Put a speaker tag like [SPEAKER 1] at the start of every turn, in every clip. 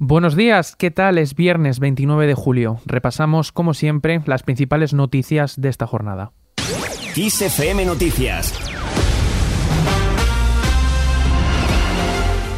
[SPEAKER 1] Buenos días, ¿qué tal? Es viernes 29 de julio. Repasamos, como siempre, las principales noticias de esta jornada.
[SPEAKER 2] ISFM Noticias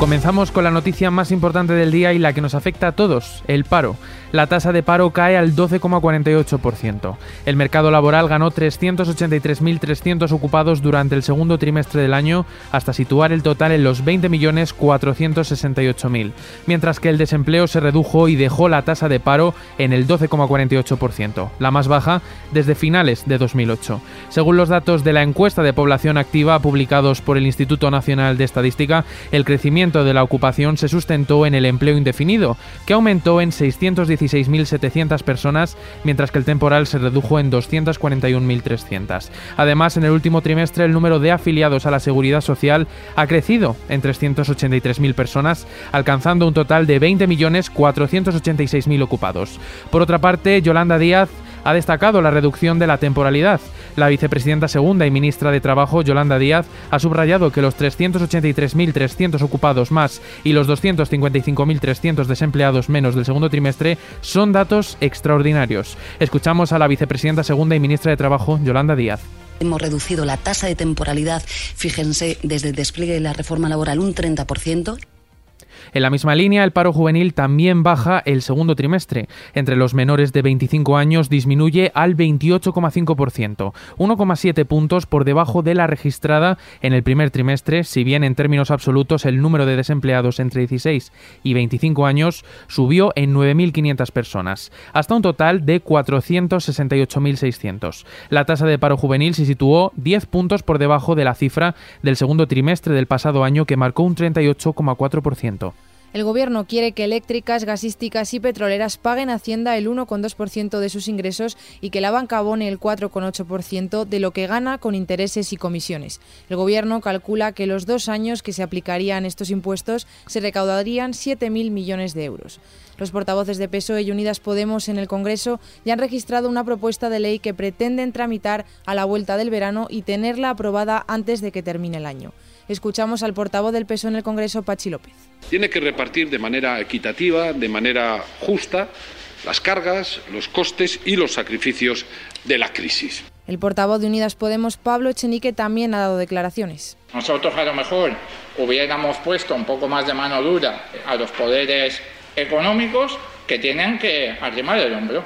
[SPEAKER 1] Comenzamos con la noticia más importante del día y la que nos afecta a todos, el paro. La tasa de paro cae al 12,48%. El mercado laboral ganó 383.300 ocupados durante el segundo trimestre del año hasta situar el total en los 20.468.000, mientras que el desempleo se redujo y dejó la tasa de paro en el 12,48%, la más baja desde finales de 2008. Según los datos de la encuesta de población activa publicados por el Instituto Nacional de Estadística, el crecimiento de la ocupación se sustentó en el empleo indefinido, que aumentó en 616.700 personas, mientras que el temporal se redujo en 241.300. Además, en el último trimestre el número de afiliados a la seguridad social ha crecido en 383.000 personas, alcanzando un total de 20.486.000 ocupados. Por otra parte, Yolanda Díaz ha destacado la reducción de la temporalidad. La vicepresidenta segunda y ministra de Trabajo, Yolanda Díaz, ha subrayado que los 383.300 ocupados más y los 255.300 desempleados menos del segundo trimestre son datos extraordinarios. Escuchamos a la vicepresidenta segunda y ministra de Trabajo, Yolanda Díaz.
[SPEAKER 3] Hemos reducido la tasa de temporalidad, fíjense, desde el despliegue de la reforma laboral un 30%.
[SPEAKER 1] En la misma línea, el paro juvenil también baja el segundo trimestre. Entre los menores de 25 años disminuye al 28,5%, 1,7 puntos por debajo de la registrada en el primer trimestre, si bien en términos absolutos el número de desempleados entre 16 y 25 años subió en 9.500 personas, hasta un total de 468.600. La tasa de paro juvenil se situó 10 puntos por debajo de la cifra del segundo trimestre del pasado año que marcó un 38,4%.
[SPEAKER 4] El Gobierno quiere que eléctricas, gasísticas y petroleras paguen Hacienda el 1,2% de sus ingresos y que la banca abone el 4,8% de lo que gana con intereses y comisiones. El Gobierno calcula que los dos años que se aplicarían estos impuestos se recaudarían 7.000 millones de euros. Los portavoces de PSOE y Unidas Podemos en el Congreso ya han registrado una propuesta de ley que pretenden tramitar a la vuelta del verano y tenerla aprobada antes de que termine el año. Escuchamos al portavoz del PSOE en el Congreso, Pachi López.
[SPEAKER 5] Tiene que repartir de manera equitativa, de manera justa, las cargas, los costes y los sacrificios de la crisis.
[SPEAKER 4] El portavoz de Unidas Podemos, Pablo Echenique, también ha dado declaraciones.
[SPEAKER 6] Nosotros a lo mejor hubiéramos puesto un poco más de mano dura a los poderes económicos que tienen que arrimar el hombro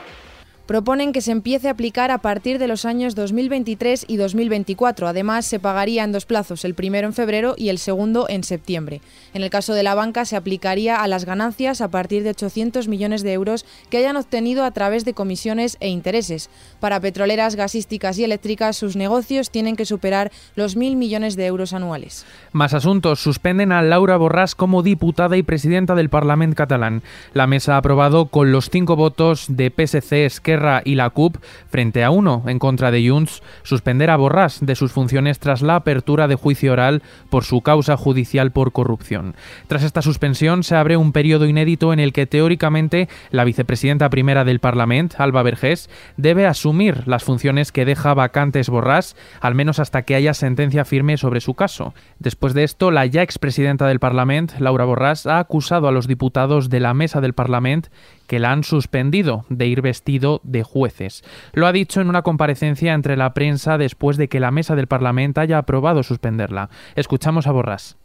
[SPEAKER 4] proponen que se empiece a aplicar a partir de los años 2023 y 2024. Además, se pagaría en dos plazos, el primero en febrero y el segundo en septiembre. En el caso de la banca, se aplicaría a las ganancias a partir de 800 millones de euros que hayan obtenido a través de comisiones e intereses. Para petroleras, gasísticas y eléctricas, sus negocios tienen que superar los mil millones de euros anuales.
[SPEAKER 1] Más asuntos. Suspenden a Laura Borràs como diputada y presidenta del Parlamento catalán. La mesa ha aprobado con los cinco votos de PSC, Esquerra, y la CUP, frente a uno en contra de Junts, suspender a Borràs de sus funciones tras la apertura de juicio oral por su causa judicial por corrupción. Tras esta suspensión se abre un periodo inédito en el que teóricamente la vicepresidenta primera del Parlamento, Alba Vergés, debe asumir las funciones que deja vacantes Borràs, al menos hasta que haya sentencia firme sobre su caso. Después de esto, la ya expresidenta del Parlamento, Laura Borràs, ha acusado a los diputados de la mesa del Parlamento que la han suspendido de ir vestido de jueces. Lo ha dicho en una comparecencia entre la prensa después de que la mesa del Parlamento haya aprobado suspenderla. Escuchamos a Borràs.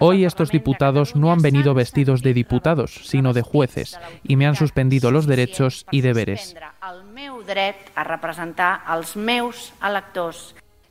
[SPEAKER 1] Hoy estos diputados no han venido vestidos de diputados, sino de jueces, y me han suspendido los derechos y deberes.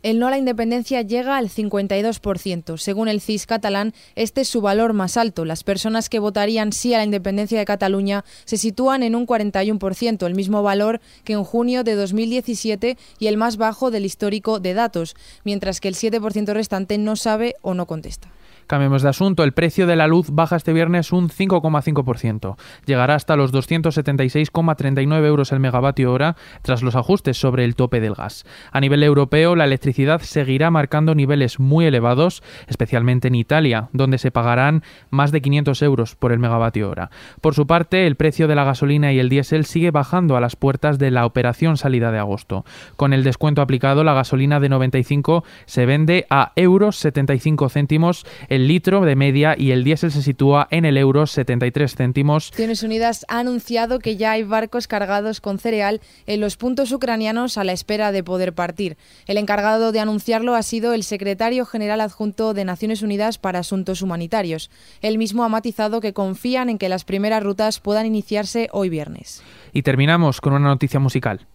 [SPEAKER 4] El no a la independencia llega al 52%. Según el CIS catalán, este es su valor más alto. Las personas que votarían sí a la independencia de Cataluña se sitúan en un 41%, el mismo valor que en junio de 2017 y el más bajo del histórico de datos, mientras que el 7% restante no sabe o no contesta.
[SPEAKER 1] Cambiemos de asunto. El precio de la luz baja este viernes un 5,5%. Llegará hasta los 276,39 euros el megavatio hora tras los ajustes sobre el tope del gas. A nivel europeo, la electricidad seguirá marcando niveles muy elevados, especialmente en Italia, donde se pagarán más de 500 euros por el megavatio hora. Por su parte, el precio de la gasolina y el diésel sigue bajando a las puertas de la operación salida de agosto. Con el descuento aplicado, la gasolina de 95 se vende a euros 75 céntimos el litro de media y el diésel se sitúa en el euro 73 céntimos.
[SPEAKER 4] Naciones Unidas ha anunciado que ya hay barcos cargados con cereal en los puntos ucranianos a la espera de poder partir. El encargado de anunciarlo ha sido el secretario general adjunto de Naciones Unidas para Asuntos Humanitarios. Él mismo ha matizado que confían en que las primeras rutas puedan iniciarse hoy viernes.
[SPEAKER 1] Y terminamos con una noticia musical.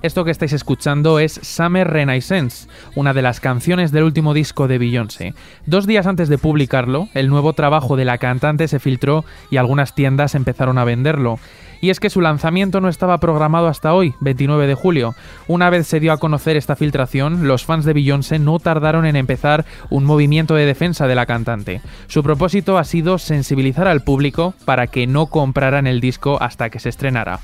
[SPEAKER 1] Esto que estáis escuchando es Summer Renaissance, una de las canciones del último disco de Beyoncé. Dos días antes de publicarlo, el nuevo trabajo de la cantante se filtró y algunas tiendas empezaron a venderlo. Y es que su lanzamiento no estaba programado hasta hoy, 29 de julio. Una vez se dio a conocer esta filtración, los fans de Beyoncé no tardaron en empezar un movimiento de defensa de la cantante. Su propósito ha sido sensibilizar al público para que no compraran el disco hasta que se estrenara.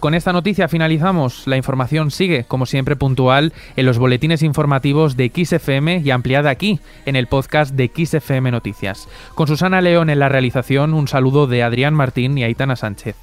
[SPEAKER 1] Con esta noticia finalizamos. La información sigue, como siempre, puntual en los boletines informativos de XFM y ampliada aquí, en el podcast de XFM Noticias. Con Susana León en la realización, un saludo de Adrián Martín y Aitana Sánchez.